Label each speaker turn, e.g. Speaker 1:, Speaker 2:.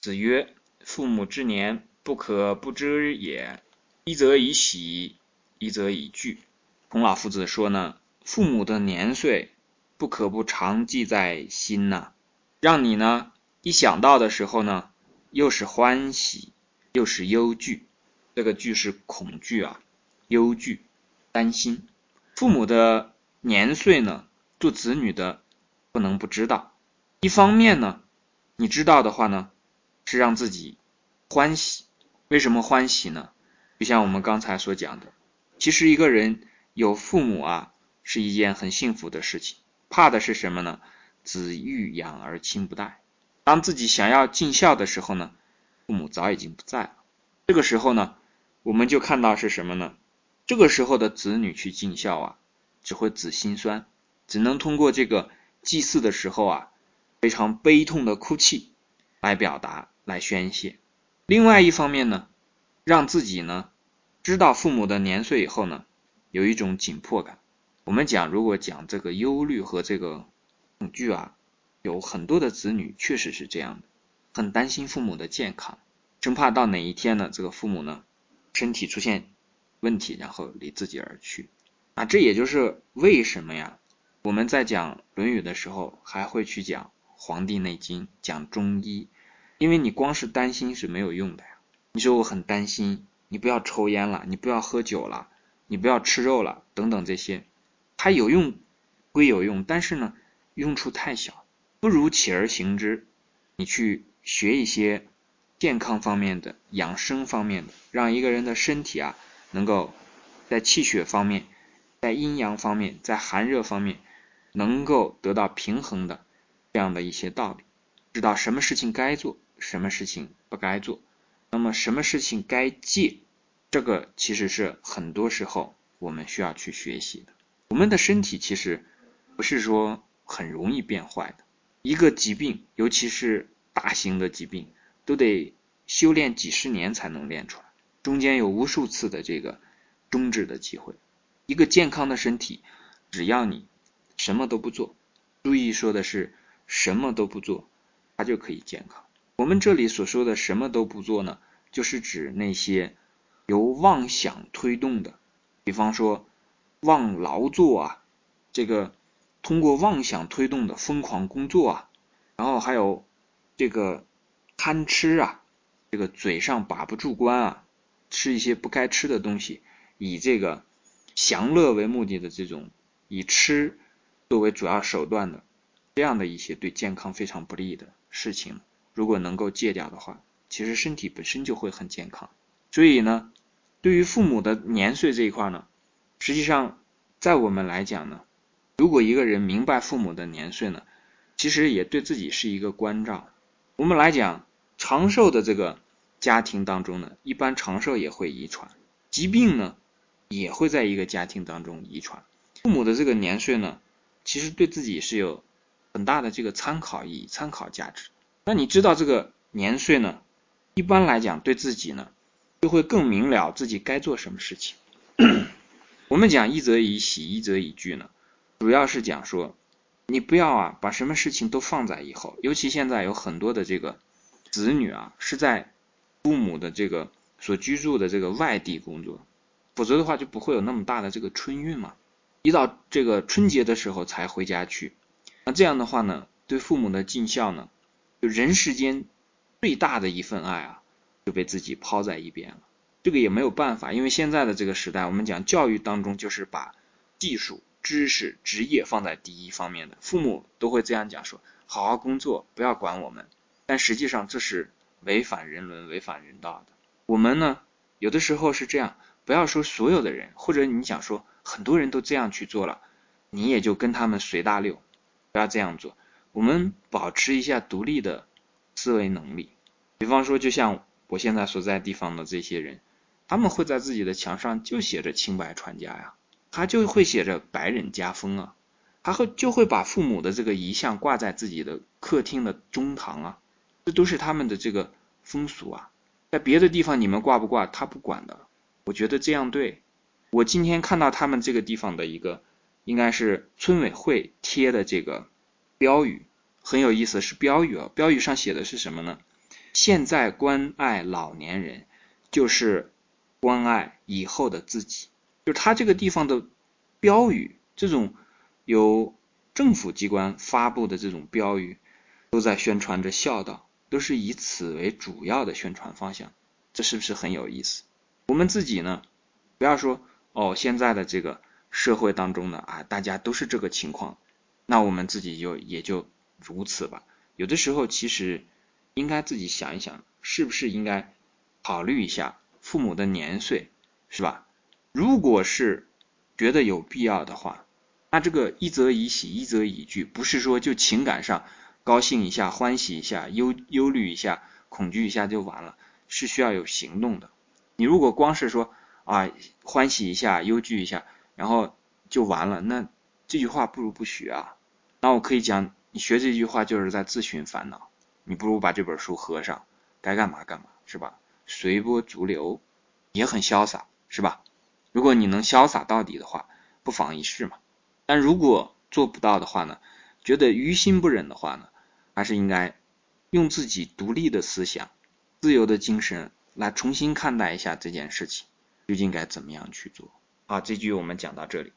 Speaker 1: 子曰：“父母之年，不可不知也。一则以喜，一则以惧。”孔老夫子说呢，父母的年岁不可不常记在心呐，让你呢一想到的时候呢，又是欢喜，又是忧惧。这个惧是恐惧啊，忧惧、担心。父母的年岁呢，做子女的不能不知道。一方面呢，你知道的话呢。是让自己欢喜，为什么欢喜呢？就像我们刚才所讲的，其实一个人有父母啊，是一件很幸福的事情。怕的是什么呢？子欲养而亲不待。当自己想要尽孝的时候呢，父母早已经不在了。这个时候呢，我们就看到是什么呢？这个时候的子女去尽孝啊，只会子心酸，只能通过这个祭祀的时候啊，非常悲痛的哭泣来表达。来宣泄。另外一方面呢，让自己呢知道父母的年岁以后呢，有一种紧迫感。我们讲，如果讲这个忧虑和这个恐惧啊，有很多的子女确实是这样的，很担心父母的健康，生怕到哪一天呢，这个父母呢身体出现问题，然后离自己而去。啊，这也就是为什么呀，我们在讲《论语》的时候，还会去讲《黄帝内经》，讲中医。因为你光是担心是没有用的呀。你说我很担心，你不要抽烟了，你不要喝酒了，你不要吃肉了，等等这些，它有用归有用，但是呢，用处太小，不如起而行之。你去学一些健康方面的、养生方面的，让一个人的身体啊，能够在气血方面、在阴阳方面、在寒热方面，能够得到平衡的这样的一些道理，知道什么事情该做。什么事情不该做？那么什么事情该戒？这个其实是很多时候我们需要去学习的。我们的身体其实不是说很容易变坏的，一个疾病，尤其是大型的疾病，都得修炼几十年才能练出来，中间有无数次的这个终止的机会。一个健康的身体，只要你什么都不做，注意说的是什么都不做，它就可以健康。我们这里所说的什么都不做呢，就是指那些由妄想推动的，比方说妄劳作啊，这个通过妄想推动的疯狂工作啊，然后还有这个贪吃啊，这个嘴上把不住关啊，吃一些不该吃的东西，以这个享乐为目的的这种以吃作为主要手段的这样的一些对健康非常不利的事情。如果能够戒掉的话，其实身体本身就会很健康。所以呢，对于父母的年岁这一块呢，实际上在我们来讲呢，如果一个人明白父母的年岁呢，其实也对自己是一个关照。我们来讲长寿的这个家庭当中呢，一般长寿也会遗传，疾病呢也会在一个家庭当中遗传。父母的这个年岁呢，其实对自己是有很大的这个参考意义、参考价值。那你知道这个年岁呢？一般来讲，对自己呢，就会更明了自己该做什么事情。我们讲一则以喜，一则以惧呢，主要是讲说，你不要啊，把什么事情都放在以后。尤其现在有很多的这个子女啊，是在父母的这个所居住的这个外地工作，否则的话就不会有那么大的这个春运嘛。一到这个春节的时候才回家去，那这样的话呢，对父母的尽孝呢？就人世间最大的一份爱啊，就被自己抛在一边了。这个也没有办法，因为现在的这个时代，我们讲教育当中就是把技术、知识、职业放在第一方面的。父母都会这样讲说：“好好工作，不要管我们。”但实际上这是违反人伦、违反人道的。我们呢，有的时候是这样，不要说所有的人，或者你想说很多人都这样去做了，你也就跟他们随大溜，不要这样做。我们保持一下独立的思维能力，比方说，就像我现在所在地方的这些人，他们会在自己的墙上就写着“清白传家”呀，他就会写着“白人家风”啊，他会就会把父母的这个遗像挂在自己的客厅的中堂啊，这都是他们的这个风俗啊。在别的地方你们挂不挂他不管的，我觉得这样对。我今天看到他们这个地方的一个，应该是村委会贴的这个。标语很有意思，是标语啊！标语上写的是什么呢？现在关爱老年人，就是关爱以后的自己。就是他这个地方的标语，这种由政府机关发布的这种标语，都在宣传着孝道，都是以此为主要的宣传方向。这是不是很有意思？我们自己呢，不要说哦，现在的这个社会当中呢啊，大家都是这个情况，那我们自己就也就如此吧。有的时候其实应该自己想一想，是不是应该考虑一下父母的年岁，是吧？如果是觉得有必要的话，那这个一则以喜，一则以惧，不是说就情感上高兴一下、欢喜一下、忧忧虑一下、恐惧一下就完了，是需要有行动的。你如果光是说啊欢喜一下忧惧一下，然后就完了，那这句话不如不学啊。那我可以讲，你学这句话就是在自寻烦恼。你不如把这本书合上，该干嘛干嘛，是吧？随波逐流也很潇洒，是吧？如果你能潇洒到底的话，不妨一试嘛。但如果做不到的话呢，觉得于心不忍的话呢，还是应该用自己独立的思想、自由的精神。来重新看待一下这件事情，究竟该怎么样去做？好，这句我们讲到这里。